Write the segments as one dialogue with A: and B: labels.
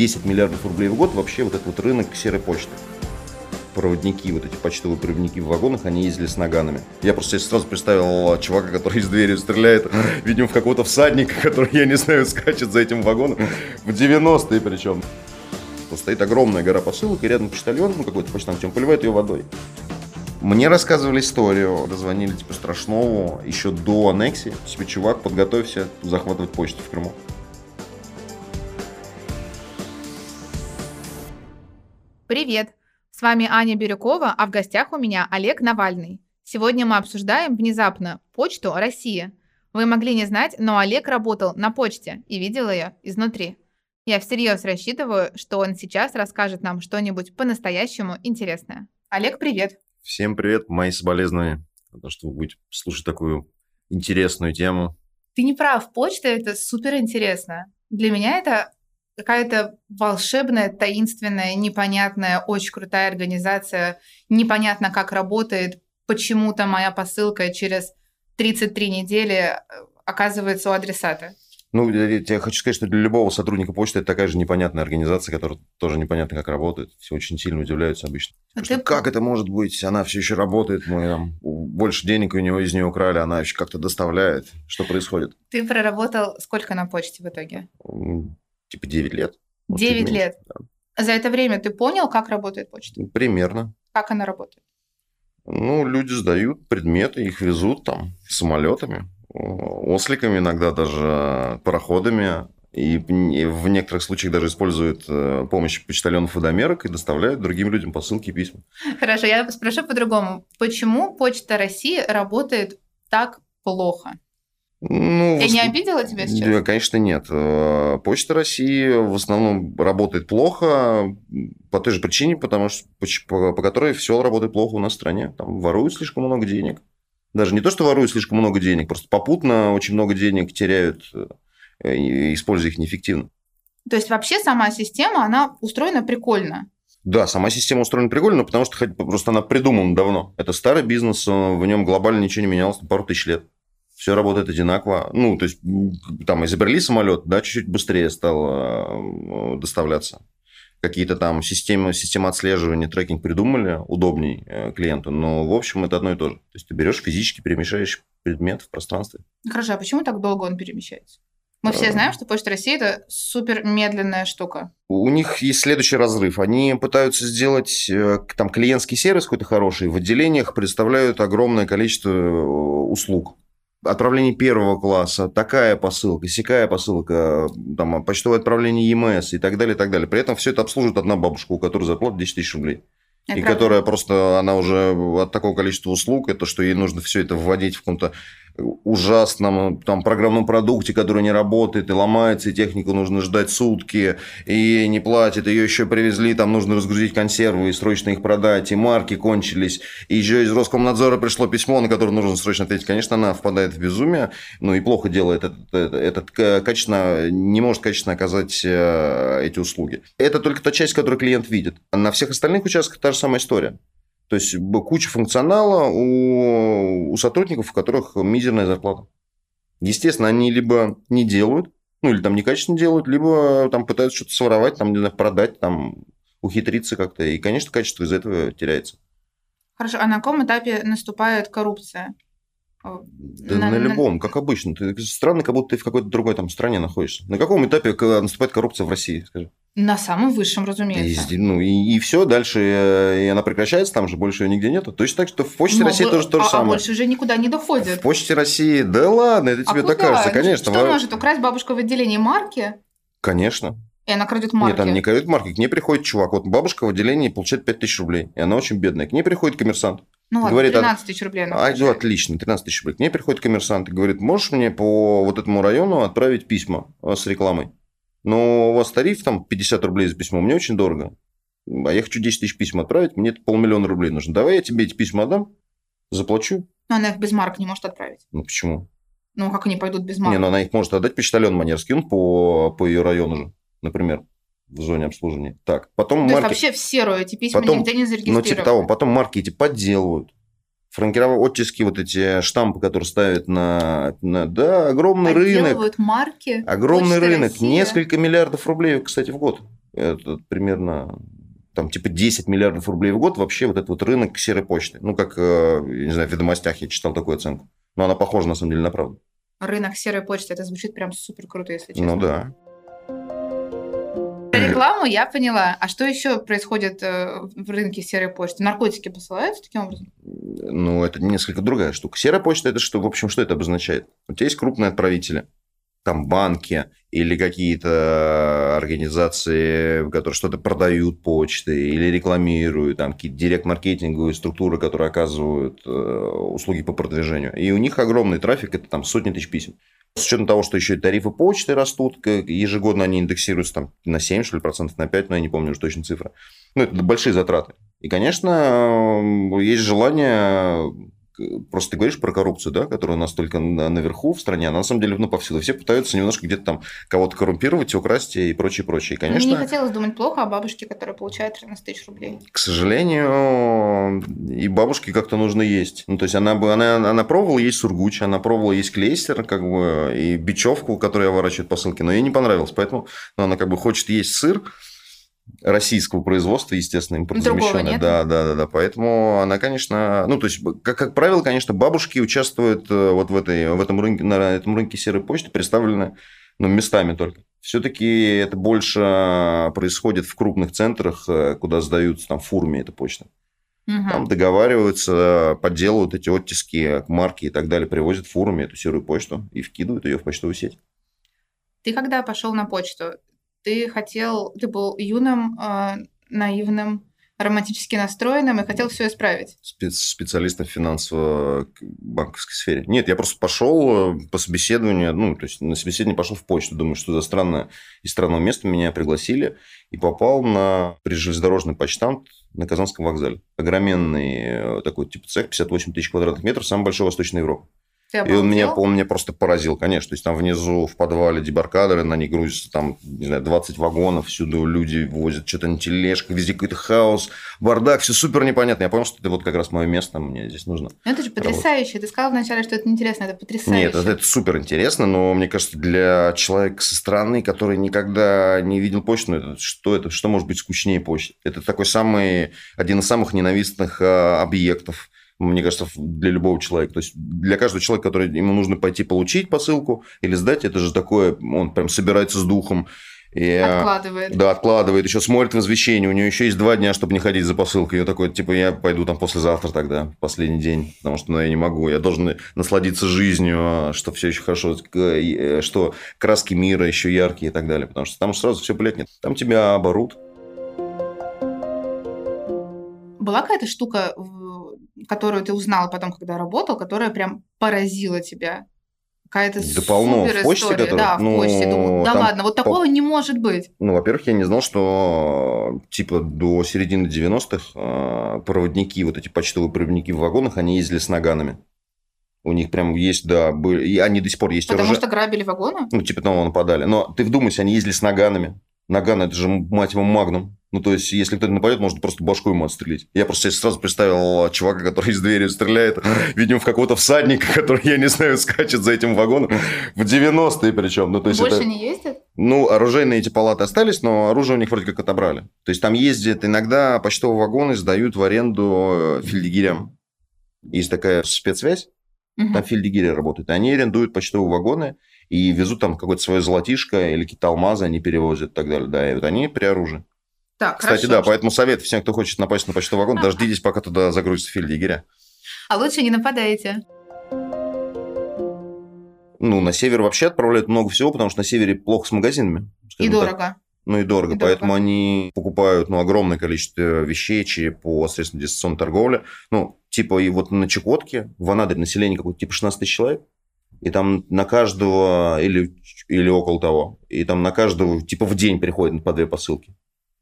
A: 10 миллиардов рублей в год вообще вот этот вот рынок серой почты проводники, вот эти почтовые проводники в вагонах, они ездили с наганами. Я просто сразу представил чувака, который из двери стреляет, видимо, в какого-то всадника, который, я не знаю, скачет за этим вагоном, в 90-е причем. Стоит огромная гора посылок, и рядом почтальон, ну, какой-то почтамт, он поливает ее водой. Мне рассказывали историю, дозвонили типа Страшнову еще до аннексии. Себе чувак, подготовься захватывать почту в Крыму.
B: Привет! С вами Аня Бирюкова, а в гостях у меня Олег Навальный. Сегодня мы обсуждаем внезапно почту России. Вы могли не знать, но Олег работал на почте и видел ее изнутри. Я всерьез рассчитываю, что он сейчас расскажет нам что-нибудь по-настоящему интересное. Олег, привет!
A: Всем привет, мои соболезнования. То, что вы будете слушать такую интересную тему.
B: Ты не прав, почта это супер интересно. Для меня это какая-то волшебная, таинственная, непонятная, очень крутая организация. Непонятно, как работает. Почему-то моя посылка через 33 недели э, оказывается у адресата.
A: Ну, я, хочу сказать, что для любого сотрудника почты это такая же непонятная организация, которая тоже непонятно, как работает. Все очень сильно удивляются обычно. А ты... как это может быть? Она все еще работает, мы там больше денег у него из нее украли, она еще как-то доставляет. Что происходит?
B: Ты проработал сколько на почте в итоге?
A: Типа 9 лет.
B: 9 лет. Да. За это время ты понял, как работает почта?
A: Примерно.
B: Как она работает?
A: Ну, люди сдают предметы, их везут там самолетами, осликами, иногда даже пароходами. И в некоторых случаях даже используют э, помощь почтальонов водомерок и доставляют другим людям посылки и письма.
B: Хорошо, я спрошу по-другому. Почему Почта России работает так плохо? Ну, Я в... не обидела тебя сейчас?
A: Конечно, нет. Э, Почта России в основном работает плохо по той же причине, потому что по, по которой все работает плохо у нас в стране. Там воруют слишком много денег. Даже не то, что воруют слишком много денег, просто попутно очень много денег теряют, э, используя их неэффективно.
B: То есть вообще сама система, она устроена прикольно.
A: Да, сама система устроена прикольно, потому что просто она придумана давно. Это старый бизнес, в нем глобально ничего не менялось пару тысяч лет все работает одинаково. Ну, то есть, там изобрели самолет, да, чуть-чуть быстрее стало э, доставляться. Какие-то там системы, системы отслеживания, трекинг придумали удобней э, клиенту, но, в общем, это одно и то же. То есть, ты берешь физически, перемещаешь предмет в пространстве.
B: Хорошо, а почему так долго он перемещается? Мы все э. знаем, что Почта России – это супер медленная штука.
A: У них есть следующий разрыв. Они пытаются сделать там клиентский сервис какой-то хороший. В отделениях представляют огромное количество услуг отправление первого класса, такая посылка, сякая посылка, там, почтовое отправление ЕМС и так далее, и так далее. При этом все это обслуживает одна бабушка, у которой зарплата 10 тысяч рублей. Это и правда. которая просто, она уже от такого количества услуг, это что ей нужно все это вводить в каком-то ужасном там, программном продукте, который не работает и ломается, и технику нужно ждать сутки, и не платит, ее еще привезли, там нужно разгрузить консервы и срочно их продать, и марки кончились, и еще из Роскомнадзора пришло письмо, на которое нужно срочно ответить. Конечно, она впадает в безумие, ну и плохо делает этот, этот, этот качественно, не может качественно оказать э, эти услуги. Это только та часть, которую клиент видит. На всех остальных участках та же самая история. То есть куча функционала у, у сотрудников, у которых мизерная зарплата. Естественно, они либо не делают, ну или там некачественно делают, либо там пытаются что-то своровать, там, не знаю, продать, там ухитриться как-то. И, конечно, качество из этого теряется.
B: Хорошо, а на каком этапе наступает коррупция?
A: Да на, на любом, как обычно. Ты странно, как будто ты в какой-то другой там стране находишься. На каком этапе наступает коррупция в России, скажи?
B: На самом высшем, разумеется.
A: И, ну, и, и все, дальше э, и она прекращается, там же больше ее нигде нету. Точно так, что в Почте Но, России тоже то же а, самое.
B: А больше уже никуда не доходит.
A: В Почте России, да ладно, это а тебе а так кажется, конечно.
B: Что может украсть бабушка в отделении марки?
A: Конечно.
B: И она крадет марки.
A: Нет, она не крадет марки. К ней приходит чувак. Вот бабушка в отделении получает 5 тысяч рублей. И она очень бедная. К ней приходит коммерсант.
B: Ну ладно, говорит, 13 тысяч рублей она
A: а, ну, Отлично, 13 тысяч рублей. К ней приходит коммерсант и говорит, можешь мне по вот этому району отправить письма с рекламой? Но у вас тариф там 50 рублей за письмо, мне очень дорого. А я хочу 10 тысяч писем отправить, мне это полмиллиона рублей нужно. Давай я тебе эти письма отдам, заплачу.
B: Но она их без марок не может отправить.
A: Ну почему?
B: Ну как они пойдут без марок?
A: Не, ну она их может отдать почтальон Манерский, он по, по ее району же, например в зоне обслуживания. Так, потом
B: То
A: марки...
B: есть вообще в серую эти письма потом, нигде не зарегистрированы?
A: Ну, типа того. Потом марки эти подделывают франкировать оттиски, вот эти штампы, которые ставят на... на да, огромный рынок.
B: марки.
A: Огромный рынок. Россия. Несколько миллиардов рублей, кстати, в год. это примерно там типа 10 миллиардов рублей в год вообще вот этот вот рынок серой почты. Ну, как, э, я не знаю, в ведомостях я читал такую оценку. Но она похожа, на самом деле, на правду.
B: Рынок серой почты, это звучит прям супер круто, если честно.
A: Ну, да.
B: Рекламу я поняла. А что еще происходит э, в рынке серой почты? Наркотики посылаются таким образом?
A: Ну, это несколько другая штука. Серая почта – это что? В общем, что это обозначает? У тебя есть крупные отправители – там банки или какие-то организации, которые что-то продают почты или рекламируют, там какие-то директ-маркетинговые структуры, которые оказывают э, услуги по продвижению. И у них огромный трафик, это там сотни тысяч писем. С учетом того, что еще и тарифы почты растут, ежегодно они индексируются там на 7, что ли, процентов, на 5, но я не помню уже точно цифры. Ну, это большие затраты. И, конечно, есть желание просто ты говоришь про коррупцию, да, которая у нас только наверху в стране, а на самом деле ну, повсюду. Все пытаются немножко где-то там кого-то коррумпировать, украсть и прочее, прочее. И, конечно,
B: Мне не хотелось думать плохо о бабушке, которая получает 13 тысяч рублей.
A: К сожалению, и бабушке как-то нужно есть. Ну, то есть, она, бы, она, она пробовала есть сургуч, она пробовала есть клейстер, как бы, и бечевку, которую я ворачиваю по ссылке, но ей не понравилось. Поэтому ну, она как бы хочет есть сыр, российского производства, естественно, импортозамещенная. Да, да, да, да. Поэтому она, конечно, ну, то есть, как, как правило, конечно, бабушки участвуют э, вот в, этой, в этом рынке, на этом рынке серой почты, представлены ну, местами только. Все-таки это больше происходит в крупных центрах, э, куда сдаются там фурме эта почта. Угу. Там договариваются, подделывают эти оттиски, марки и так далее, привозят фурами эту серую почту и вкидывают ее в почтовую сеть.
B: Ты когда пошел на почту, ты хотел, ты был юным, э, наивным, романтически настроенным и хотел все исправить.
A: Спец специалистом в финансово-банковской сфере. Нет, я просто пошел э, по собеседованию, ну, то есть на собеседование пошел в почту, думаю, что за странное и странного места меня пригласили и попал на железнодорожный почтамт на Казанском вокзале. Огроменный э, такой типа цех, 58 тысяч квадратных метров, самый большой в Европе. И он меня, он меня просто поразил, конечно. То есть, там внизу в подвале дебаркадеры, на них грузятся там, не знаю, 20 вагонов, всюду люди возят что-то на тележках, везде какой-то хаос, бардак, все супер непонятно. Я понял, что это вот как раз мое место, мне здесь нужно.
B: Ну, это же потрясающе. Работать. Ты сказал вначале, что это интересно, это потрясающе.
A: Нет, это, это супер интересно, но мне кажется, для человека со стороны, который никогда не видел почту, ну, это, что это, что может быть скучнее почты? Это такой самый, один из самых ненавистных а, объектов мне кажется, для любого человека. То есть для каждого человека, который ему нужно пойти получить посылку или сдать, это же такое, он прям собирается с духом.
B: И, откладывает.
A: Да, откладывает. Еще смотрит в извещение. У него еще есть два дня, чтобы не ходить за посылкой. И такой, типа, я пойду там послезавтра тогда, последний день. Потому что ну, я не могу. Я должен насладиться жизнью, а, что все еще хорошо, э, что краски мира еще яркие и так далее. Потому что там сразу все блядь, нет. Там тебя оборут.
B: Была какая-то штука которую ты узнал потом, когда работал, которая прям поразила тебя? Какая-то да полно. в почте, история. Который, да, в ну, почте. Думаю, да ладно, вот такого по... не может быть.
A: Ну, во-первых, я не знал, что типа до середины 90-х а, проводники, вот эти почтовые проводники в вагонах, они ездили с наганами. У них прям есть, да, были, и они до сих пор есть
B: Потому оружие. что грабили вагоны?
A: Ну, типа того нападали. Но ты вдумайся, они ездили с наганами. Наган – это же, мать его, магнум. Ну, то есть, если кто-то нападет, можно просто башку ему отстрелить. Я просто сразу представил чувака, который из двери стреляет, видимо, в какого-то всадника, который, я не знаю, скачет за этим вагоном. В 90-е причем. Ну, то есть
B: Больше
A: это...
B: не ездят?
A: Ну, оружейные эти палаты остались, но оружие у них вроде как отобрали. То есть, там ездят иногда почтовые вагоны, сдают в аренду э, фельдъегерям. Есть такая спецсвязь, угу. там фельдъегери работают. Они арендуют почтовые вагоны и везут там какое-то свое золотишко или какие-то алмазы они перевозят и так далее. Да, и вот они при оружии. Так, Кстати, хорошо. да, поэтому совет всем, кто хочет напасть на почтовый вагон, дождитесь, пока туда загрузится фельдъегеря.
B: А лучше не нападайте.
A: Ну, на север вообще отправляют много всего, потому что на севере плохо с магазинами.
B: И дорого. Так.
A: Ну и дорого, и поэтому дорого. они покупают ну, огромное количество вещей по средствам дистанционной торговли. Ну, типа и вот на Чукотке, в Анадыре население какое-то типа 16 тысяч человек, и там на каждого или, или около того, и там на каждого типа в день приходит по две посылки.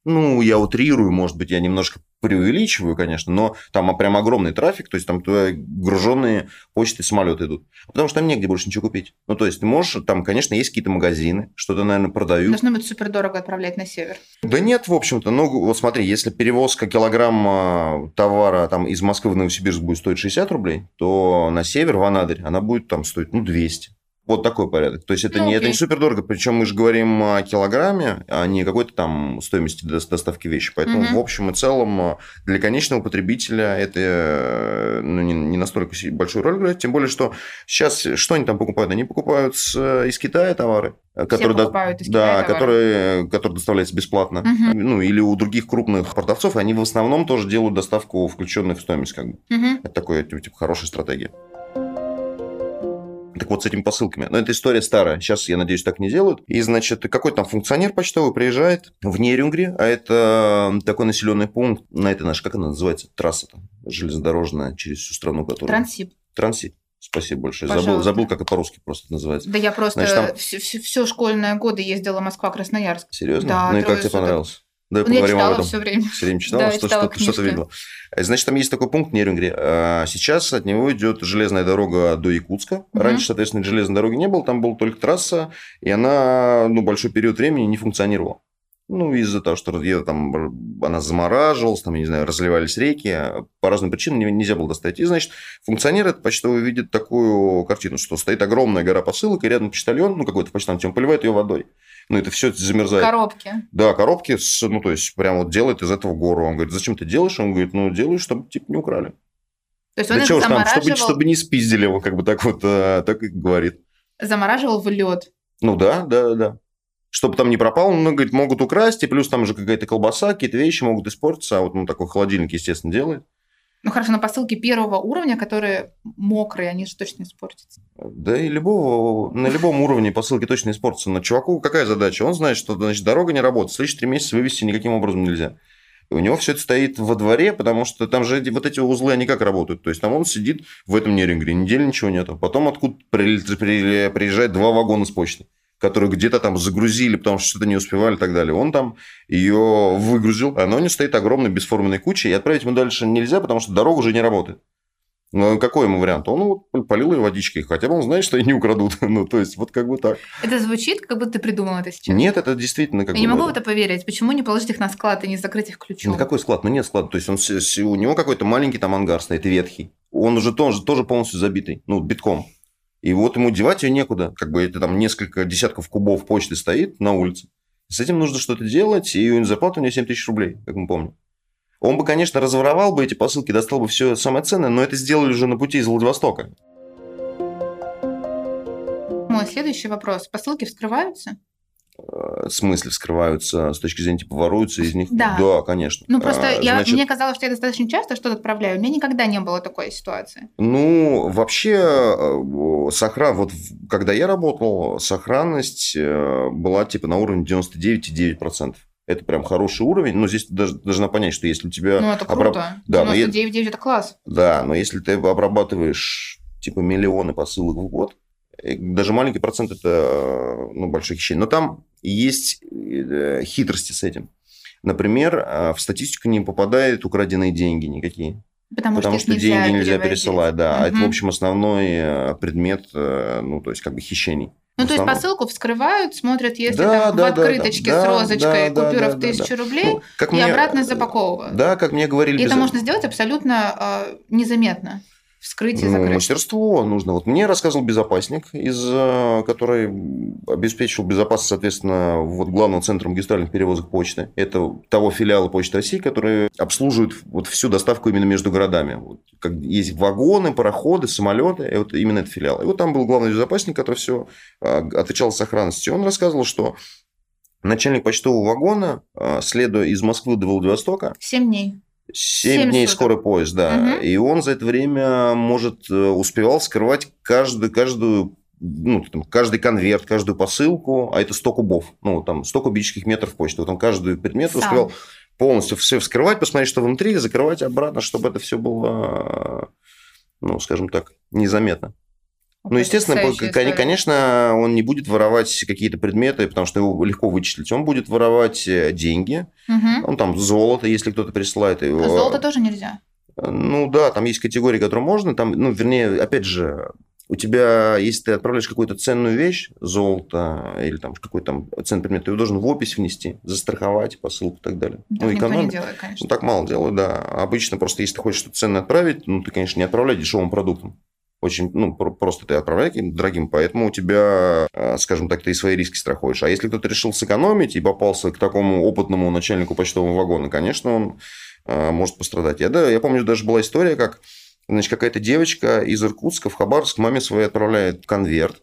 A: Ну, я утрирую, может быть, я немножко преувеличиваю, конечно, но там прям огромный трафик, то есть там туда груженные почты самолеты идут. Потому что там негде больше ничего купить. Ну, то есть ты можешь, там, конечно, есть какие-то магазины, что-то, наверное, продают.
B: Должно быть супер дорого отправлять на север.
A: Да нет, в общем-то. Ну, вот смотри, если перевозка килограмма товара там из Москвы в Новосибирск будет стоить 60 рублей, то на север, в Анадырь, она будет там стоить, ну, 200. Вот такой порядок. То есть это,
B: Ну,
A: не, это не супер дорого. Причем мы же говорим о килограмме, а не какой-то там стоимости дос- доставки вещи. Поэтому
B: Мгм.
A: в общем и целом э, для конечного потребителя это э, ну, не, не настолько большую роль играет. Тем более, что сейчас что они там покупают? Они покупают с, э, из Китая товары. которые до-
B: покупают из
A: да,
B: товары.
A: которые, которые доставляются бесплатно.
B: Мгм.
A: Ну, или у других крупных продавцов, они в основном тоже делают доставку, включенную в стоимость. Как бы.
B: Мгм.
A: Это такое, типа, типа, хорошая стратегия. Так вот, с этими посылками. Но эта история старая. Сейчас, я надеюсь, так не делают. И, значит, какой-то там функционер почтовый приезжает в Нерюнгри, а это такой населенный пункт, на это наш, как она называется, трасса железнодорожная через всю страну, которая...
B: Трансип.
A: Трансит. Спасибо большое. Забыл,
B: Пожалуйста.
A: забыл, как это по-русски просто называется.
B: Да я просто
A: Значит, там-
B: все, школьные годы ездила Москва-Красноярск.
A: Серьезно?
B: Да,
A: ну и как тебе понравилось? Давай
B: Ну, я
A: поговорим об
B: читала
A: этом.
B: все время.
A: Все время читала,
B: Да,
A: что,
B: читала
A: что, что-то видела. Э, Значит, там есть такой пункт Нерюнгри. А, Сейчас от него идет железная дорога до Якутска.
B: Мгм.
A: Раньше, соответственно, железной дороги не было, там была только трасса, и она ну, большой период времени не функционировала. Ну, из-за того, что где-то там она замораживалась, там, я не знаю, разливались реки, по разным причинам не- нельзя было достать. И, значит, функционер это почтовый видит такую картину, что стоит огромная гора посылок, и рядом почтальон, ну, какой-то почтальон, он поливает ее водой. Ну, это все замерзает.
B: Коробки.
A: Да, коробки, с, ну, то есть, прям вот делает из этого гору. Он говорит, зачем ты делаешь? Он говорит, ну, делаю, чтобы, типа, не украли.
B: То есть он
A: Да чего ж там,
B: замораживал,
A: чтобы, чтобы не спиздили его, как бы так вот, а, так и говорит.
B: замораживал в лед.
A: Ну, да, да, да. Чтобы там не пропал, ну, говорит, могут украсть, и плюс там же какая-то колбаса, какие-то вещи могут испортиться, а вот, ну, такой холодильник, естественно, делает.
B: Ну хорошо, на посылки первого уровня, которые мокрые, они же точно испортятся.
A: Да и любого, на любом уровне посылки точно испортятся. Но чуваку какая задача? Он знает, что, значит, дорога не работает. Следующие три месяца вывести никаким образом нельзя. И у него все это стоит во дворе, потому что там же вот эти узлы, они как работают? То есть, там он сидит в этом нерингре, недели ничего нету. Потом откуда приезжает два вагона с почты которые где-то там загрузили, потому что что-то не успевали и так далее. Он там ее выгрузил, она у него стоит огромной бесформенной кучей, и отправить ему дальше нельзя, потому что дорога уже не работает. Ну, какой ему вариант? Он вот полил ее водичкой, хотя бы он знает, что ее не украдут. ну, то есть, вот как бы так.
B: Это звучит, как будто ты придумал это сейчас.
A: Нет, это действительно как
B: Я не
A: бы...
B: могу в это поверить. Почему не положить их на склад и не закрыть их ключом?
A: На какой склад? Ну, нет склада. То есть, он, у него какой-то маленький там ангар стоит, ветхий. Он уже тоже, тоже полностью забитый, ну, битком. И вот ему девать ее некуда. Как бы это там несколько десятков кубов почты стоит на улице. С этим нужно что-то делать, и зарплата у него 7 тысяч рублей, как мы помним. Он бы, конечно, разворовал бы эти посылки, достал бы все самое ценное, но это сделали уже на пути из Владивостока.
B: Мой следующий вопрос. Посылки вскрываются?
A: Э, смысле вскрываются с точки зрения, типа, воруются из них?
B: Да.
A: Да, конечно.
B: Ну, просто
A: А,
B: я,
A: значит,
B: мне казалось, что я достаточно часто что-то отправляю. У меня никогда не было такой ситуации.
A: Ну, вообще, э, сохран... вот когда я работал, сохранность э, была типа на уровне 99,9%. Это прям хороший уровень, но здесь даже должна понять, что если у тебя...
B: Ну, это
A: обраб-
B: круто.
A: Да, но я-
B: 99,9 это класс.
A: Да, но если ты обрабатываешь типа миллионы посылок в год, даже маленький процент это ну, большое хищение. Но там есть э, хитрости с этим. Например, э, в статистику не попадают украденные деньги никакие.
B: Потому,
A: Потому
B: что,
A: что
B: их
A: деньги нельзя пересылать, да. А это, в общем, основной э, предмет, э, ну, то есть, как бы хищений.
B: Ну, то есть посылку вскрывают, смотрят, если
A: Да,
B: там
A: да,
B: в открыточке
A: да,
B: с розочкой
A: да,
B: купюра
A: да,
B: в
A: да,
B: тысячу рублей,
A: Ну, как
B: и
A: мне-
B: обратно запаковывают.
A: Да, как мне говорили...
B: И это
A: без-
B: можно сделать абсолютно э, незаметно. Вскрыть и
A: Ну,
B: закрыть.
A: мастерство нужно. Вот мне рассказывал безопасник, из, э, который обеспечивал безопасность, соответственно, вот главного центра магистральных перевозок почты. Это того филиала Почты России, который обслуживает вот всю доставку именно между городами. Вот, как есть вагоны, пароходы, самолеты, и вот именно этот филиал. И вот там был главный безопасник, который все отвечал за сохранность. И он рассказывал, что начальник почтового вагона, э, следуя из Москвы до Владивостока,
B: Семь дней.
A: 7
B: Семь
A: дней
B: суток.
A: скорый поезд, да.
B: Мгм.
A: И он за это время, может, э, успевал скрывать каждую, каждую ну, там, каждый конверт, каждую посылку, а это 100 кубов, ну, там, 100 кубических метров почты. Вот он каждый предмет
B: Сам.
A: успевал полностью все вскрывать, посмотреть, что внутри, закрывать обратно, чтобы это все было, ну, скажем так, незаметно. Ну, естественно,
B: история.
A: конечно, он не будет воровать какие-то предметы, потому что его легко вычислить. Он будет воровать э, деньги,
B: Мгм.
A: он там золото, если кто-то присылает его.
B: А золото тоже нельзя.
A: Ну да, там есть категории, которые можно. Там, ну, вернее, опять же, у тебя, если ты отправляешь какую-то ценную вещь, золото или там какой-то там ценный предмет, ты его должен в опись внести, застраховать посылку и так далее.
B: Так
A: ну,
B: никто не
A: экономия.
B: делает, конечно.
A: Ну, так мало делают, да. Обычно просто, если ты хочешь что-то ценное отправить, ну, ты, конечно, не отправляй дешевым продуктом. Очень, ну, просто ты отправляешь дорогим, поэтому у тебя, а, скажем так, ты и свои риски страхуешь. А если кто-то решил сэкономить и попался к такому опытному начальнику почтового вагона, конечно, он а, может пострадать. Я, да, я помню, даже была история, как значит, какая-то девочка из Иркутска в Хабаровск маме своей отправляет конверт,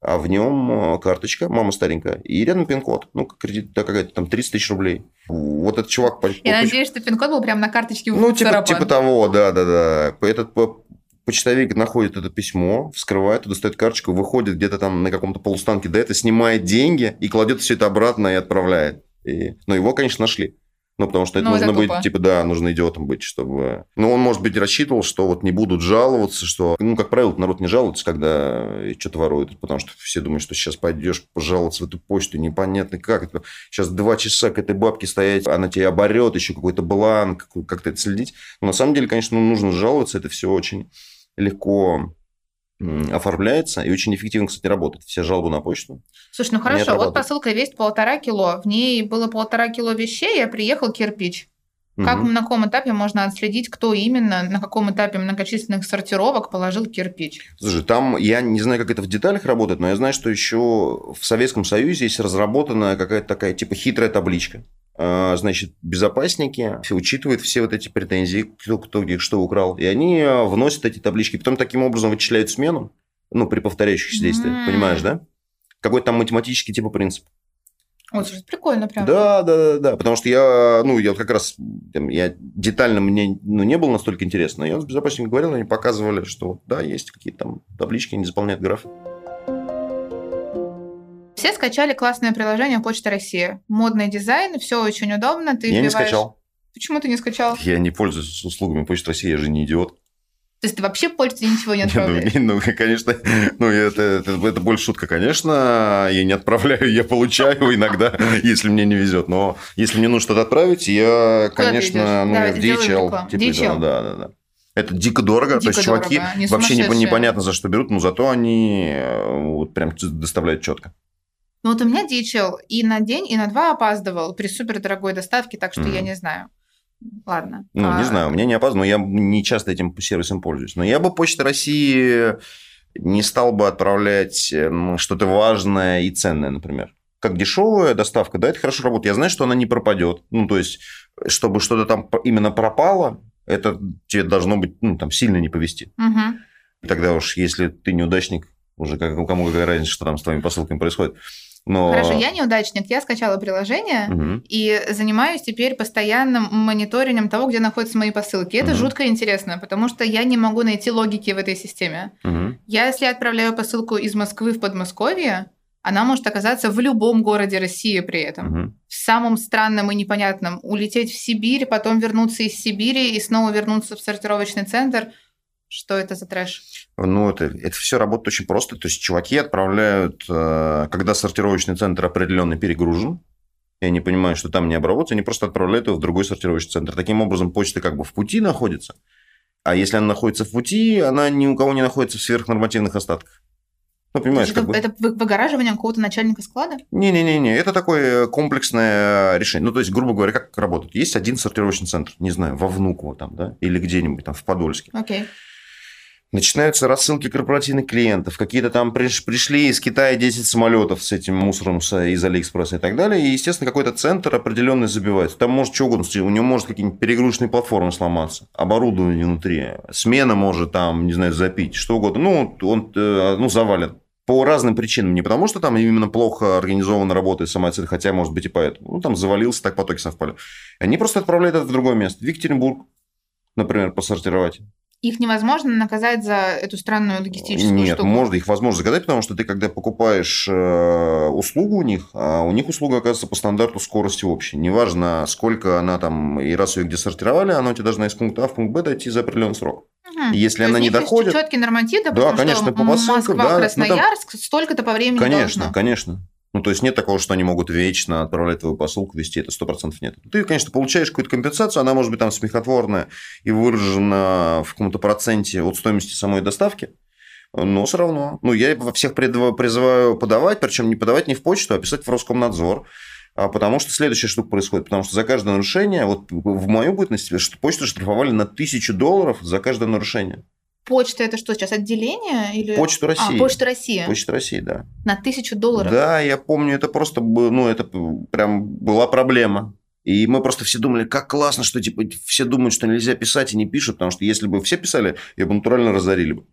A: а в нем а, карточка, мама старенькая, и рядом пин-код. Ну, кредит да, какая-то там 30 тысяч рублей. Вот этот чувак...
B: Я надеюсь, что пин-код был прямо на карточке
A: Ну, типа, типа того, да-да-да. Этот почтовик находит это письмо, вскрывает, достает карточку, выходит где-то там на каком-то полустанке до этого, снимает деньги и кладет все это обратно и отправляет. И... Но его, конечно, нашли. Ну, потому что это ну, нужно это быть, тупо. типа, да, нужно идиотом быть, чтобы... Ну, он, может быть, рассчитывал, что вот не будут жаловаться, что... Ну, как правило, народ не жалуется, когда что-то воруют, потому что все думают, что сейчас пойдешь пожаловаться в эту почту, непонятно как. Это... Сейчас два часа к этой бабке стоять, она тебя оборет, еще какой-то бланк, как-то это следить. Но на самом деле, конечно, ну, нужно жаловаться, это все очень легко оформляется и очень эффективно, кстати, работает. Все жалобы на почту.
B: Слушай, ну хорошо, вот посылка весит полтора кило, в ней было полтора кило вещей, я приехал кирпич. Как угу. на каком этапе можно отследить, кто именно, на каком этапе многочисленных сортировок положил кирпич?
A: Слушай, там я не знаю, как это в деталях работает, но я знаю, что еще в Советском Союзе есть разработанная какая-то такая типа хитрая табличка. А, значит, безопасники учитывают все вот эти претензии, кто, кто где что украл, и они а, вносят эти таблички, потом таким образом вычисляют смену, ну, при повторяющихся действиях, mm-hmm. понимаешь, да? Какой-то там математический типа принцип.
B: Вот, прикольно прям.
A: Да, да, да, да, потому что я, ну, я как раз, я детально мне ну, не было настолько интересно, я с безопасником говорил, они показывали, что да, есть какие-то там таблички, они заполняют графы.
B: Все скачали классное приложение Почта России. Модный дизайн, все очень удобно. Ты
A: я вбиваешь... не скачал.
B: Почему ты не скачал?
A: Я не пользуюсь услугами Почты России, я же не идиот.
B: То есть ты вообще пользуешься ничего не ну, отправляешь?
A: Ну, конечно, ну, это, это, это больше шутка, конечно. Я не отправляю, я получаю иногда, если мне не везет. Но если мне нужно что-то отправить, я, Куда конечно, ну, я в DHL. Типа, DHL. Да, да, да. Это дико дорого. Дико то есть, чуваки не вообще непонятно за что берут, но зато они э, вот прям доставляют четко.
B: Ну вот у меня DHL и на день, и на два опаздывал при супер дорогой доставке, так что mm. я не знаю. Ладно.
A: Ну, а... не знаю, у меня не опаздывал, я не часто этим сервисом пользуюсь. Но я бы Почта России не стал бы отправлять эм, что-то важное и ценное, например. Как дешевая доставка, да, это хорошо работает. Я знаю, что она не пропадет. Ну, то есть, чтобы что-то там именно пропало, это тебе должно быть, ну, там, сильно не повести.
B: Угу.
A: Тогда уж, если ты неудачник, уже как, кому какая разница, что там с твоими посылками происходит. Но...
B: Хорошо, я неудачник, я скачала приложение угу. и занимаюсь теперь постоянным мониторингом того, где находятся мои посылки. Это угу. жутко интересно, потому что я не могу найти логики в этой системе.
A: Угу.
B: Я, если отправляю посылку из Москвы в Подмосковье, она может оказаться в любом городе России при этом.
A: Угу.
B: В самом странном и непонятном. Улететь в Сибирь, потом вернуться из Сибири и снова вернуться в сортировочный центр – что это за трэш?
A: Ну, это, это все работает очень просто. То есть, чуваки отправляют, э, когда сортировочный центр определенный перегружен, и они понимают, что там не обработать, они просто отправляют его в другой сортировочный центр. Таким образом, почта как бы в пути находится. А если она находится в пути, она ни у кого не находится в сверхнормативных остатках. Ну, понимаешь,
B: это,
A: как бы...
B: это выгораживание какого-то начальника склада?
A: Не-не-не, это такое комплексное решение. Ну, то есть, грубо говоря, как работает? Есть один сортировочный центр, не знаю, во Внуково там, да, или где-нибудь там в Подольске.
B: Окей. Okay.
A: Начинаются рассылки корпоративных клиентов. Какие-то там пришли из Китая 10 самолетов с этим мусором из Алиэкспресса и так далее. И, естественно, какой-то центр определенный забивается. Там может что угодно. У него может какие-нибудь перегрузочные платформы сломаться. Оборудование внутри. Смена может там, не знаю, запить. Что угодно. Ну, он э, ну, завален. По разным причинам. Не потому, что там именно плохо организована работает сама цель, хотя, может быть, и поэтому. Ну, там завалился, так потоки совпали. Они просто отправляют это в другое место. В Екатеринбург, например, посортировать.
B: Их невозможно наказать за эту странную логистическую
A: Нет,
B: штуку?
A: можно, их возможно заказать, потому что ты, когда покупаешь э, услугу у них, а у них услуга оказывается по стандарту скорости общей. Неважно, сколько она там, и раз ее где сортировали, она тебе должна из пункта А в пункт Б дойти за определенный срок.
B: Угу.
A: Если То она не доходит...
B: четкий норматив, да, конечно, что по посылкам, Москва, да, Красноярск, ну, там... столько-то по времени
A: Конечно,
B: должно.
A: конечно. Ну, то есть нет такого, что они могут вечно отправлять твою посылку, вести это сто процентов нет. Ты, конечно, получаешь какую-то компенсацию, она может быть там смехотворная и выражена в каком-то проценте от стоимости самой доставки, но все равно. Ну, я всех призываю подавать, причем не подавать не в почту, а писать в Роскомнадзор. А потому что следующая штука происходит. Потому что за каждое нарушение, вот в мою бытность, что почту штрафовали на тысячу долларов за каждое нарушение.
B: Почта это что сейчас, отделение? Или...
A: Почту России.
B: А, Почта России.
A: Почта России, да.
B: На тысячу долларов?
A: Да, я помню, это просто, ну, это прям была проблема. И мы просто все думали, как классно, что типа все думают, что нельзя писать и не пишут, потому что если бы все писали, я бы натурально разорили бы.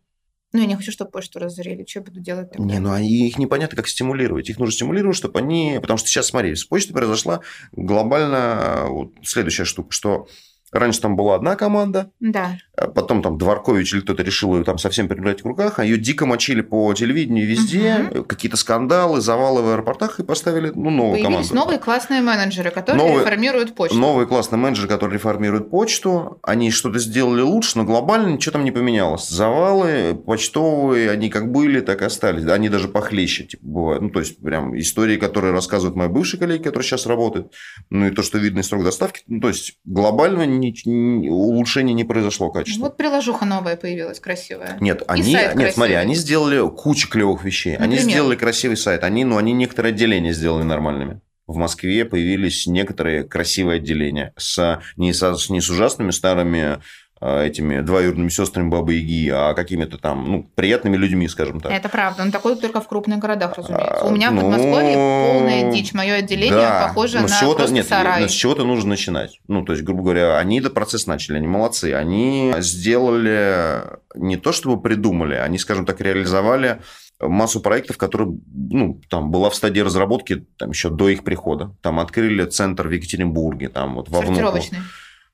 B: Ну, я не хочу, чтобы почту разорили. Что я буду делать тогда?
A: Не, ну они, их непонятно, как стимулировать. Их нужно стимулировать, чтобы они... Потому что сейчас, смотри, с почтой произошла глобально вот следующая штука, что Раньше там была одна команда,
B: да.
A: А потом там Дворкович или кто-то решил ее там совсем перебрать в руках, а ее дико мочили по телевидению везде, угу. какие-то скандалы, завалы в аэропортах и поставили ну, новую
B: Появились
A: команду.
B: новые классные менеджеры, которые новые, реформируют почту.
A: Новые классные менеджеры, которые реформируют почту, они что-то сделали лучше, но глобально ничего там не поменялось. Завалы почтовые, они как были, так и остались. Они даже похлеще типа, бывают. Ну, то есть, прям истории, которые рассказывают мои бывшие коллеги, которые сейчас работают, ну и то, что видно из срок доставки, ну, то есть, глобально ни, улучшения не произошло качества.
B: Вот приложуха новая появилась, красивая.
A: Нет, они, нет, красивый. смотри, они сделали кучу клевых вещей. Например? Они сделали красивый сайт. Они, ну, они некоторые отделения сделали нормальными. В Москве появились некоторые красивые отделения с не, со, не с ужасными старыми этими двоюродными сестрами Бабы Яги, а какими-то там, ну, приятными людьми, скажем так.
B: Это правда. Он такой только в крупных городах, разумеется. У меня ну, в Подмосковье полная дичь. Мое отделение да, похоже на чего просто
A: нет,
B: сарай.
A: с чего-то нужно начинать. Ну, то есть, грубо говоря, они этот процесс начали, они молодцы. Они сделали не то, чтобы придумали, они, скажем так, реализовали массу проектов, которые, ну, там была в стадии разработки там еще до их прихода. Там открыли центр в Екатеринбурге, там вот во Внуково.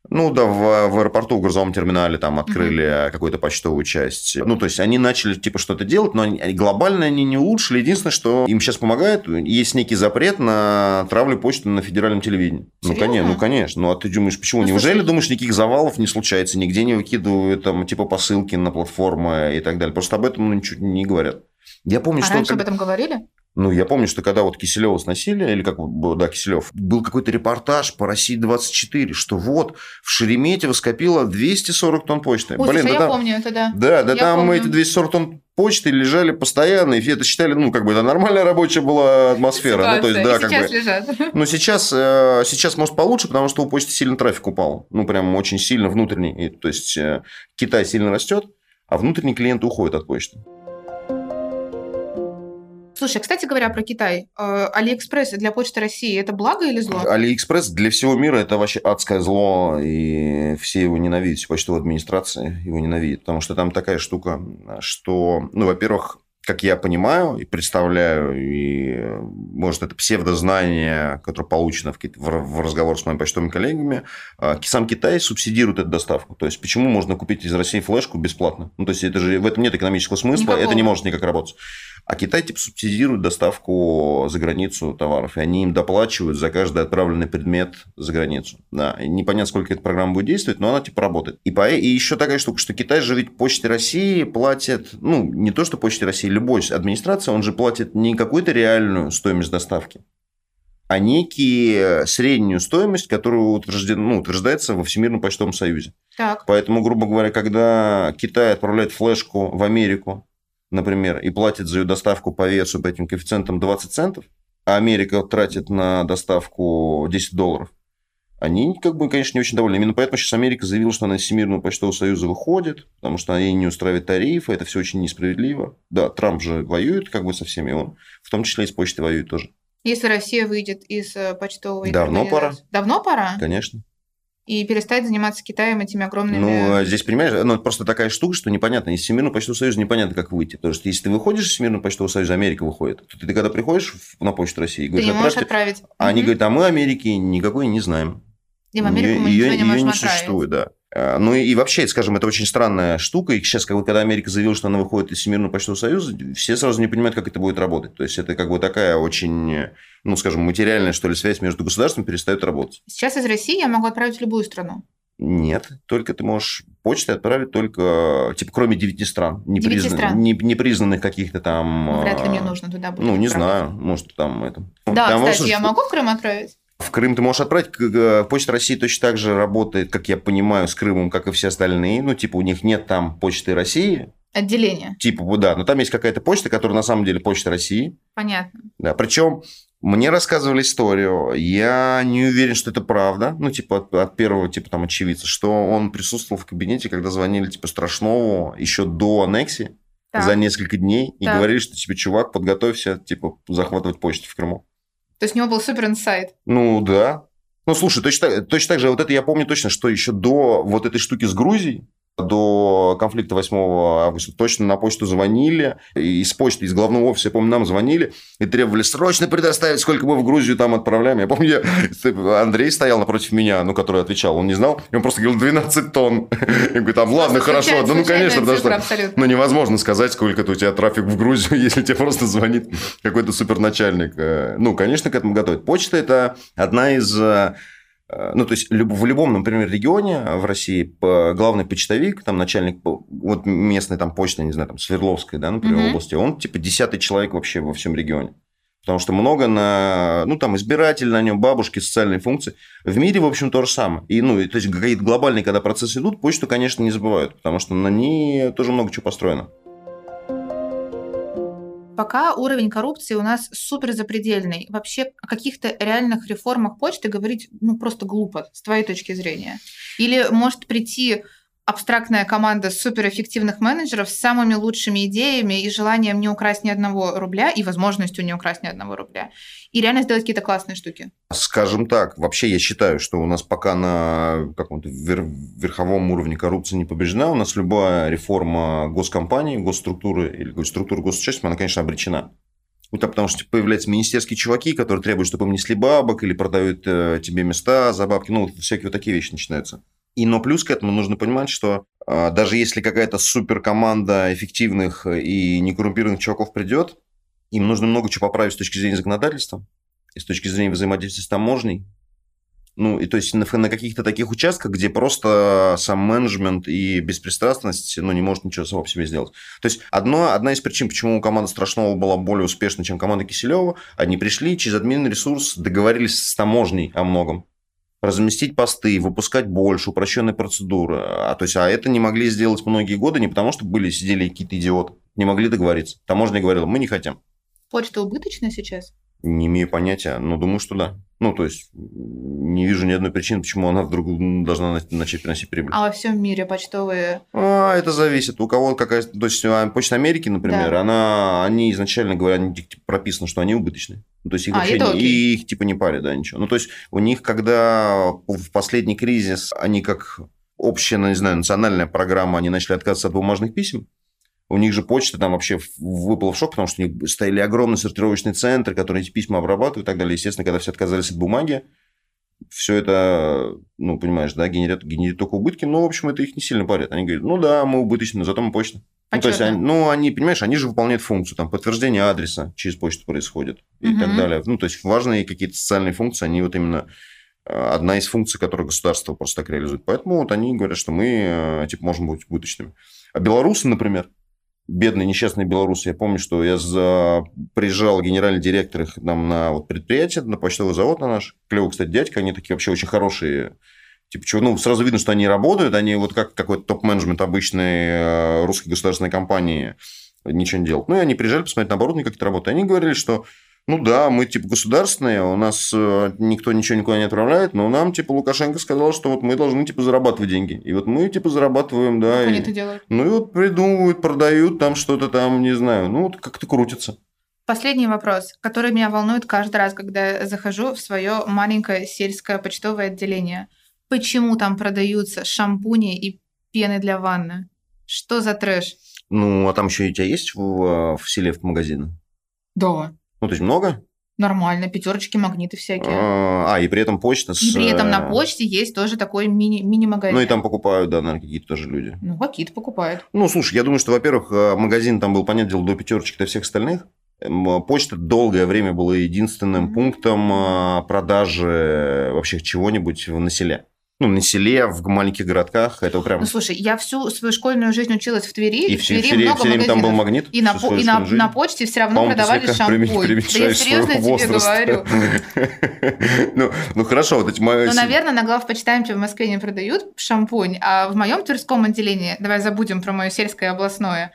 A: Ну да, в, в аэропорту в грузовом терминале там открыли uh-huh. какую-то почтовую часть. Ну, то есть они начали типа что-то делать, но они, глобально они не улучшили. Единственное, что им сейчас помогает, есть некий запрет на травлю почты на федеральном телевидении. Ну, Серьезно? Ну, конечно, ну, конечно. Ну, а ты думаешь, почему? Ну, Неужели слушай... думаешь, никаких завалов не случается, нигде не выкидывают там типа посылки на платформы и так далее? Просто об этом ну, ничего не говорят. Я помню,
B: а
A: что...
B: раньше об этом говорили?
A: Ну, я помню, что когда вот Киселева сносили, или как, да, Киселев, был какой-то репортаж по России-24, что вот в Шереметьево скопило 240 тонн почты.
B: Ой, Блин, да я там, помню это, да.
A: Да, да
B: я
A: там
B: помню.
A: эти 240 тонн почты лежали постоянно, и все это считали, ну, как бы, это нормальная рабочая была атмосфера.
B: Ситуация.
A: Ну, то есть, да,
B: и
A: как
B: сейчас
A: бы...
B: лежат.
A: Но сейчас, э, сейчас, может, получше, потому что у почты сильно трафик упал. Ну, прям очень сильно внутренний. То есть, э, Китай сильно растет, а внутренний клиент уходит от почты.
B: Слушай, кстати говоря про Китай, э, Алиэкспресс для Почты России это благо или зло?
A: Алиэкспресс для всего мира это вообще адское зло, и все его ненавидят, все почтовая администрация его ненавидит, потому что там такая штука, что, ну, во-первых, как я понимаю и представляю, и, может, это псевдознание, которое получено в, в, в разговор с моими почтовыми коллегами, а, сам Китай субсидирует эту доставку. То есть, почему можно купить из России флешку бесплатно? Ну, то есть, это же в этом нет экономического смысла, Никакого. это не может никак работать. А Китай типа субсидирует доставку за границу товаров, и они им доплачивают за каждый отправленный предмет за границу. Да, и непонятно, сколько эта программа будет действовать, но она типа работает. И, по... и еще такая штука, что Китай же ведь Почте России платит, ну, не то, что Почте России, любой администрация, он же платит не какую-то реальную стоимость доставки, а некие среднюю стоимость, которая утверждена, ну, утверждается во Всемирном почтовом союзе.
B: Так.
A: Поэтому, грубо говоря, когда Китай отправляет флешку в Америку, например, и платит за ее доставку по весу по этим коэффициентам 20 центов, а Америка тратит на доставку 10 долларов, они, как бы, конечно, не очень довольны. Именно поэтому сейчас Америка заявила, что она из Всемирного почтового союза выходит, потому что ей не устраивает тарифы, это все очень несправедливо. Да, Трамп же воюет как бы со всеми, он в том числе и с почтой воюет тоже.
B: Если Россия выйдет из э, почтовой
A: Давно пора.
B: Давно пора?
A: Конечно
B: и перестать заниматься Китаем этими огромными...
A: Ну, а здесь, понимаешь, ну, просто такая штука, что непонятно. Из Всемирного почтового союза непонятно, как выйти. Потому что если ты выходишь из Всемирного почтового союза, Америка выходит. То ты, когда приходишь на почту России,
B: говоришь, ты не можешь отправить.
A: А они говорят, а мы Америки никакой не знаем.
B: И в Америку мы ее, не можем
A: не
B: отправить.
A: существует, да. А, ну и вообще, скажем, это очень странная штука. И сейчас, как бы, когда Америка заявила, что она выходит из Всемирного почтового союза, все сразу не понимают, как это будет работать. То есть это как бы такая очень, ну, скажем, материальная, что ли, связь между государствами перестает работать.
B: Сейчас из России я могу отправить в любую страну.
A: Нет, только ты можешь почтой отправить только, типа, кроме девяти стран. Не,
B: 9
A: призна...
B: стран.
A: Не, не признанных каких-то там...
B: Вряд ли мне нужно туда будет
A: Ну, не знаю, может, там это...
B: Да,
A: там
B: кстати,
A: можешь...
B: я могу в Крым отправить?
A: В Крым ты можешь отправить. Почта России точно так же работает, как я понимаю, с Крымом, как и все остальные. Ну, типа, у них нет там почты России.
B: Отделение.
A: Типа, да, но там есть какая-то почта, которая на самом деле почта России.
B: Понятно.
A: Да, причем Мне рассказывали историю. Я не уверен, что это правда. Ну, типа, от, от первого, типа, там, очевидца, что он присутствовал в кабинете, когда звонили, типа, Страшнову еще до аннексии
B: Так.
A: за несколько дней и
B: Так.
A: говорили, что, типа, чувак, подготовься, типа, захватывать почту в Крыму.
B: То есть у него был супер инсайт.
A: Ну, да. Ну, слушай, точно так, точно так же, вот это я помню точно, что еще до вот этой штуки с Грузией, до конфликта 8 августа точно на почту звонили, из почты, из главного офиса, я помню, нам звонили и требовали срочно предоставить, сколько мы в Грузию там отправляем. Я помню, я- Андрей стоял напротив меня, ну, который отвечал, он не знал, и он просто говорил 12 тонн. Я говорю, там, ладно, хорошо, да, ну, конечно, потому что
B: абсолютно.
A: ну, невозможно сказать, сколько у тебя трафик в Грузию, если тебе просто звонит какой-то суперначальник. Э, Ну, конечно, к этому готовят. Почта – это одна из... э, э, Ну, то есть, в любом, например, регионе в России главный почтовик, там, начальник, вот местной там почты, не знаю, там, Свердловской, да, например,
B: Мгм.
A: области, он, типа, десятый человек вообще во всем регионе. Потому что много на, ну, там, избиратель на нем, бабушки, социальные функции. В мире, в общем, то же самое. И, ну, и, то есть, какие-то глобальные, когда процессы идут, почту, конечно, не забывают, потому что на ней тоже много чего построено.
B: Пока уровень коррупции у нас супер запредельный. Вообще о каких-то реальных реформах почты говорить ну просто глупо с твоей точки зрения. Или может прийти абстрактная команда суперэффективных менеджеров с самыми лучшими идеями и желанием не украсть ни одного рубля и возможностью не украсть ни одного рубля. И реально сделать какие-то классные штуки.
A: Скажем так, вообще я считаю, что у нас пока на каком-то вер- верховом уровне коррупция не побеждена. У нас любая реформа госкомпании, госструктуры или структуры госучастия, она, конечно, обречена. Это потому что появляются министерские чуваки, которые требуют, чтобы им несли бабок или продают э, тебе места за бабки. Ну, всякие вот такие вещи начинаются. И но плюс к этому нужно понимать, что э, даже если какая-то суперкоманда эффективных и некоррумпированных чуваков придет, им нужно много чего поправить с точки зрения законодательства и с точки зрения взаимодействия с таможней. Ну, и то есть на, на каких-то таких участках, где просто сам менеджмент и беспристрастность, ну, не может ничего само по себе сделать. То есть одно, одна из причин, почему команда Страшного была более успешна, чем команда Киселева, они пришли через админный ресурс, договорились с таможней о многом. Разместить посты, выпускать больше, упрощенные процедуры. А, то есть, а это не могли сделать многие годы не потому, что были, сидели какие-то идиоты. Не могли договориться. Таможня говорила, мы не хотим.
B: Почта убыточна сейчас?
A: Не имею понятия, но думаю, что да. Ну, то есть, не вижу ни одной причины, почему она вдруг должна на- начать приносить прибыль.
B: А во всем мире почтовые...
A: А, это зависит. У кого какая То есть, а, Почта Америки, например,
B: Да.
A: она, они изначально говорят, они, типа, прописано, что они убыточные. Ну, То есть, их
B: А,
A: вообще не- и их типа не парят, да, ничего. Ну, то есть, у них, когда в последний кризис, они как общая, ну, не знаю, национальная программа, они начали отказываться от бумажных писем, у них же почта там вообще выпала в шок, потому что у них стояли огромные сортировочные центры, которые эти письма обрабатывают и так далее. Естественно, когда все отказались от бумаги, все это, ну, понимаешь, да, генерит, генерит только убытки, но, в общем, это их не сильно парит. Они говорят, ну да, мы убыточны, зато мы почта. Ну, то есть, они, ну, они, понимаешь, они же выполняют функцию, там, подтверждение адреса через почту происходит и
B: Мгм.
A: так далее. Ну, то есть, важные какие-то социальные функции, они вот именно э, одна из функций, которую государство просто так реализует. Поэтому вот они говорят, что мы, э, типа, можем быть убыточными. А белорусы, например, бедные несчастные белорусы, я помню, что я за... приезжал генеральный директор их нам на вот предприятие, на почтовый завод на наш. Клевый, кстати, дядька, они такие вообще очень хорошие Типа, чего, ну, сразу видно, что они работают, они вот как какой-то топ-менеджмент обычной э, русской государственной компании ничего не делают. Ну, и они приезжали посмотреть на оборудование, как это работает. Они говорили, что, ну, да, мы, типа, государственные, у нас э, никто ничего никуда не отправляет, но нам, типа, Лукашенко сказал, что вот мы должны, типа, зарабатывать деньги. И вот мы, типа, зарабатываем, да.
B: Как
A: и-
B: они это делают?
A: Ну, и вот придумывают, продают там что-то там, не знаю, ну, вот как-то крутится.
B: Последний вопрос, который меня волнует каждый раз, когда я захожу в свое маленькое сельское почтовое отделение. Почему там продаются шампуни и пены для ванны? Что за трэш?
A: Ну, а там еще и у тебя есть в, в селе в магазины?
B: Да.
A: Ну, то есть много?
B: Нормально, пятерочки, магниты всякие.
A: А, а, и при этом почта с...
B: И при этом на
A: э,
B: почте есть тоже такой мини- мини-магазин.
A: Ну, и там покупают, да, наверное, какие-то тоже люди.
B: Ну, какие-то покупают.
A: Ну, слушай, я думаю, что, во-первых, э, магазин там был, понятное дело, до пятерочек, до всех остальных. М, Почта долгое время была единственным
B: Мгм.
A: пунктом э, продажи вообще чего-нибудь в- на селе. Ну, на селе, в маленьких городках, это прям...
B: Ну, слушай, я всю свою школьную жизнь училась в Твери,
A: и
B: в Твери
A: все,
B: много
A: время
B: магазинов.
A: там был магнит.
B: И на, по- и на,
A: жизнь.
B: на почте все равно
A: По-моему,
B: продавали шампунь.
A: преве-
B: Да я серьезно тебе
A: возраста.
B: говорю.
A: ну, ну, хорошо, вот эти мои...
B: Ну, наверное, на главпочтамте в Москве не продают шампунь, а в моем Тверском отделении, давай забудем про мое сельское областное,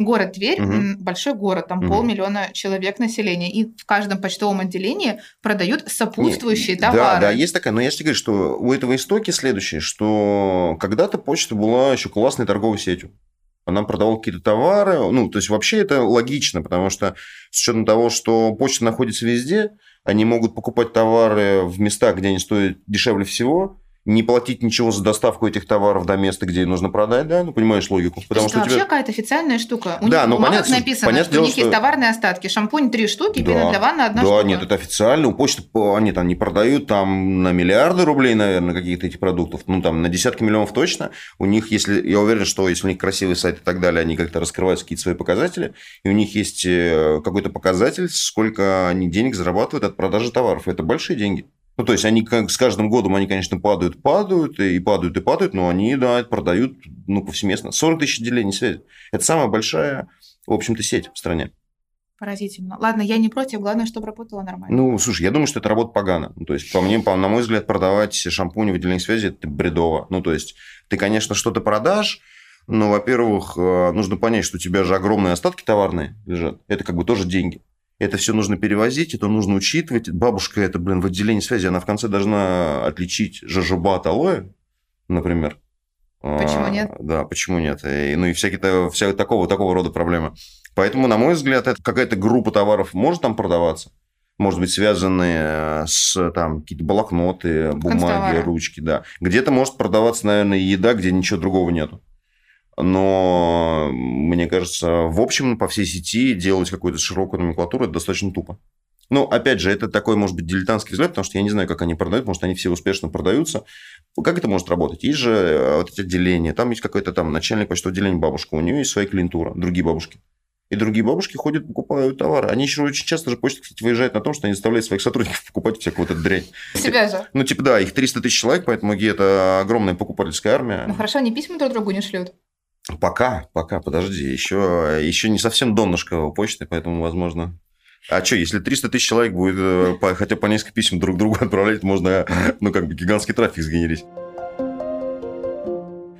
B: Город Тверь, м, большой город, там
A: Мгм.
B: полмиллиона человек населения, и в каждом почтовом отделении продают сопутствующие
A: Не,
B: товары.
A: Да, да, есть такая. Но я тебе говорю, что у этого истоки следующее, что когда-то почта была еще классной торговой сетью. Она продавала какие-то товары. Ну, то есть, вообще это логично, потому что с учетом того, что почта находится везде, они могут покупать товары в местах, где они стоят дешевле всего, не платить ничего за доставку этих товаров до места, где нужно продать, да, ну, понимаешь логику. Потому
B: это
A: что
B: вообще
A: тебя...
B: какая-то официальная штука. У
A: Да,
B: них
A: ну, понятно,
B: написано,
A: понятное
B: что
A: дело,
B: у них есть
A: что-
B: товарные остатки. Шампунь три штуки,
A: Да.
B: пена для ванны одна
A: да,
B: штука.
A: нет, это официально. У почты по- они там не продают там на миллиарды рублей, наверное, каких-то этих продуктов. Ну, там на десятки миллионов точно. У них, если я уверен, что если у них красивый сайт и так далее, они как-то раскрывают какие-то свои показатели, и у них есть э, какой-то показатель, сколько они денег зарабатывают от продажи товаров. Это большие деньги. Ну, то есть, они как с каждым годом, они, конечно, падают, падают, и падают, и падают, но они, да, продают, ну, повсеместно. 40 тысяч отделений связи. Это самая большая, в общем-то, сеть в стране.
B: Поразительно. Ладно, я не против, главное, чтобы работало нормально.
A: Ну, слушай, я думаю, что это работа погано. Ну, то есть, по мне, по, на мой взгляд, продавать шампуни в отделении связи – это бредово. Ну, то есть, ты, конечно, что-то продашь, но, во-первых, э, нужно понять, что у тебя же огромные остатки товарные лежат. Это как бы тоже деньги. Это все нужно перевозить, это нужно учитывать. Бабушка это, блин, в отделении связи, она в конце должна отличить жожоба от алоэ, например.
B: Почему
A: А,
B: нет?
A: Да, почему нет? И, ну и всякие, вся такого, такого рода проблемы. Поэтому, на мой взгляд, это какая-то группа товаров может там продаваться. Может быть, связанные с там какие-то блокноты, бумаги, ручки, да. Где-то может продаваться, наверное, еда, где ничего другого нету. Но мне кажется, в общем, по всей сети делать какую-то широкую номенклатуру это достаточно тупо. Ну, опять же, это такой, может быть, дилетантский взгляд, потому что я не знаю, как они продают, может, они все успешно продаются. Ну, Как это может работать? Есть же э, вот эти отделения, там есть какой-то там начальник почтового отделения бабушка, у нее есть своя клиентура, другие бабушки. И другие бабушки ходят, покупают товары. Они еще очень часто же почта, кстати, выезжает на том, что они заставляют своих сотрудников покупать всякую вот эту дрянь.
B: Себя же.
A: Ну, типа, да, их 300 тысяч человек, поэтому это огромная покупательская армия.
B: Ну хорошо, они письма друг другу не шлют.
A: Пока, пока, подожди. Еще, еще не совсем донышко почты, поэтому, возможно... А что, если 300 тысяч человек будет э, по- хотя по несколько писем друг другу отправлять, можно, ну, как бы гигантский трафик сгенерить.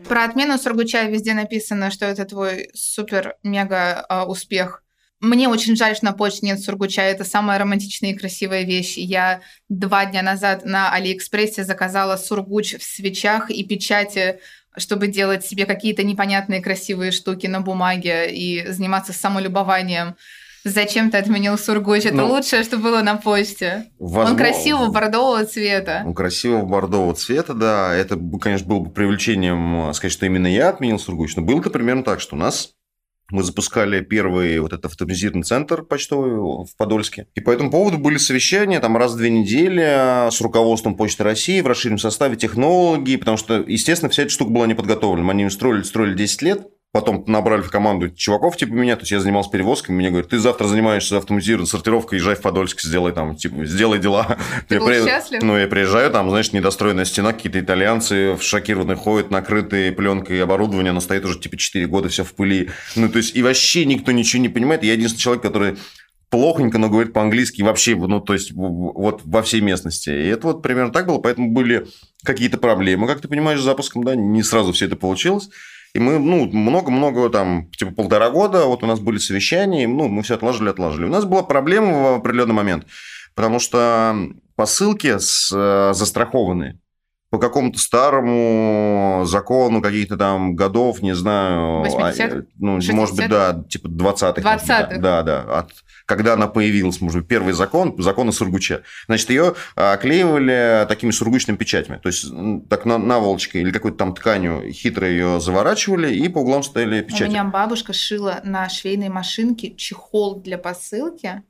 B: Про отмену Сургуча везде написано, что это твой супер-мега а, успех. Мне очень жаль, что на почте нет Сургуча. Это самая романтичная и красивая вещь. Я два дня назад на Алиэкспрессе заказала Сургуч в свечах и печати, чтобы делать себе какие-то непонятные красивые штуки на бумаге и заниматься самолюбованием. Зачем ты отменил Сургуч? Это
A: Ну,
B: лучшее, что было на почте. Он
A: Возможно-
B: красивого бордового цвета.
A: Ну, красивого бордового цвета, да. Это, конечно, было бы привлечением э, сказать, что именно я отменил Сургуч. Но было-то примерно так, что у нас мы запускали первый вот этот автоматизированный центр почтовый в Подольске. И по этому поводу были совещания там раз в две недели э, с руководством Почты России в расширенном составе технологии, потому что, естественно, вся эта штука была не подготовлена. Мы они строили, строили 10 лет, Потом набрали в команду чуваков типа меня, то есть я занимался перевозками, мне говорят, ты завтра занимаешься автоматизированной сортировкой, езжай в Подольск, сделай там, типа, сделай дела.
B: Ты
A: Я
B: был
A: при-
B: счастлив?
A: Ну, я приезжаю, там, знаешь, недостроенная стена, какие-то итальянцы в шокированные ходят, накрытые пленкой оборудование, оно стоит уже типа 4 года, все в пыли. Ну, то есть, и вообще никто ничего не понимает. Я единственный человек, который плохонько, но говорит по-английски вообще, ну, то есть, вот во всей местности. И это вот примерно так было, поэтому были какие-то проблемы, как ты понимаешь, с запуском, да, не сразу все это получилось. И мы, ну, много-много, там, типа полтора года, вот у нас были совещания, и, ну, мы все отложили, отложили. У нас была проблема в определенный момент, потому что посылки с, э, застрахованы по какому-то старому закону каких-то там годов, не знаю.
B: 80-х?
A: а, Ну,
B: 60-х?
A: может быть, да, типа 20-х.
B: 20-х.
A: Да, да. От, когда она появилась, может быть, первый закон, закон о Сургуче. Значит, ее оклеивали такими сургучными печатями. То есть, так на- наволочкой или какой-то там тканью хитро ее заворачивали, и по углам стояли
B: У
A: печати.
B: меня бабушка шила на швейной машинке чехол для посылки.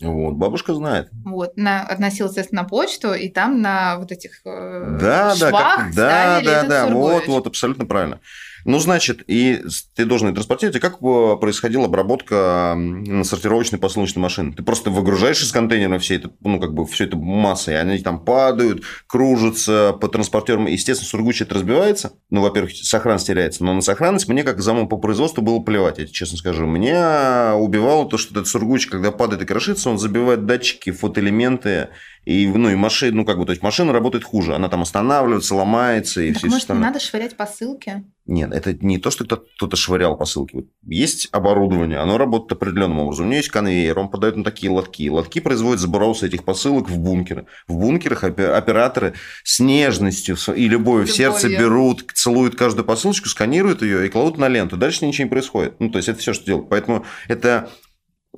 A: Вот, бабушка знает.
B: Вот, на, относил, естественно, на почту, и там на вот этих э,
A: Да, да,
B: швах
A: как- да,
B: ставили
A: да,
B: этот
A: да, вот, вот, абсолютно правильно. Ну, значит, и ты должен ее транспортировать. И как э, происходила обработка на сортировочной посылочной машины? Ты просто выгружаешь из контейнера все это, ну, как бы, все это массой, и они там падают, кружатся по транспортерам. Естественно, сургуч это разбивается. Ну, во-первых, сохранность теряется. Но на сохранность мне, как заму по производству, было плевать, я честно скажу. Меня убивало то, что этот сургуч, когда падает и крошится, он забивает датчики, фотоэлементы И, ну, и машина, ну, как бы, то есть машина работает хуже. Она там останавливается, ломается и
B: Так
A: все
B: может, не
A: остальное.
B: надо швырять посылки?
A: Нет, это не то, что кто- кто-то швырял посылки. Вот есть оборудование, оно работает определенным образом. У него есть конвейер, он подает на такие лотки. Лотки производят забросы этих посылок в бункеры. В бункерах опе- операторы с нежностью и любовью в сердце
B: Любовью.
A: берут, целуют каждую посылочку, сканируют ее и кладут на ленту. Дальше ничего не происходит. Ну, то есть, это все, что делают. Поэтому это,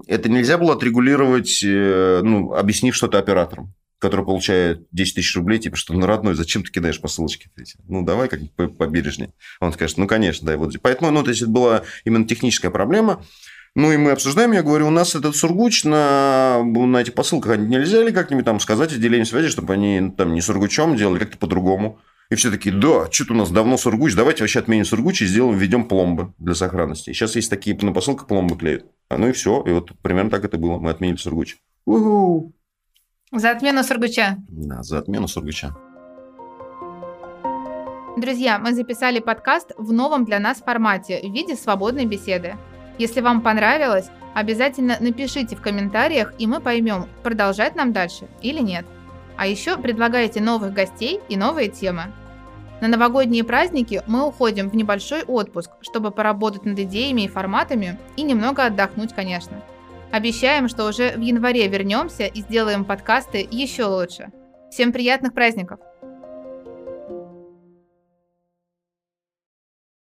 A: это нельзя было отрегулировать, э, ну, объяснив что-то операторам который получает 10 тысяч рублей, типа, что, ну, родной, зачем ты кидаешь посылочки? эти? Ну, давай как бы побережнее. Он скажет, ну, конечно, да. Вот. Поэтому, ну, то есть, это была именно техническая проблема. Ну, и мы обсуждаем, я говорю, у нас этот сургуч на, на этих посылках нельзя ли как-нибудь там сказать отделение связи, чтобы они ну, там не сургучом делали, как-то по-другому. И все такие, да, что-то у нас давно сургуч, давайте вообще отменим сургуч и сделаем, введем пломбы для сохранности. Сейчас есть такие на посылках пломбы клеют. А, ну и все, и вот примерно так это было. Мы отменили сургуч. Уху.
B: За отмену Сургуча.
A: Да, за отмену сургуча.
B: Друзья, мы записали подкаст в новом для нас формате в виде свободной беседы. Если вам понравилось, обязательно напишите в комментариях, и мы поймем, продолжать нам дальше или нет. А еще предлагайте новых гостей и новые темы. На новогодние праздники мы уходим в небольшой отпуск, чтобы поработать над идеями и форматами и немного отдохнуть, конечно. Обещаем, что уже в январе вернемся и сделаем подкасты еще лучше. Всем приятных праздников!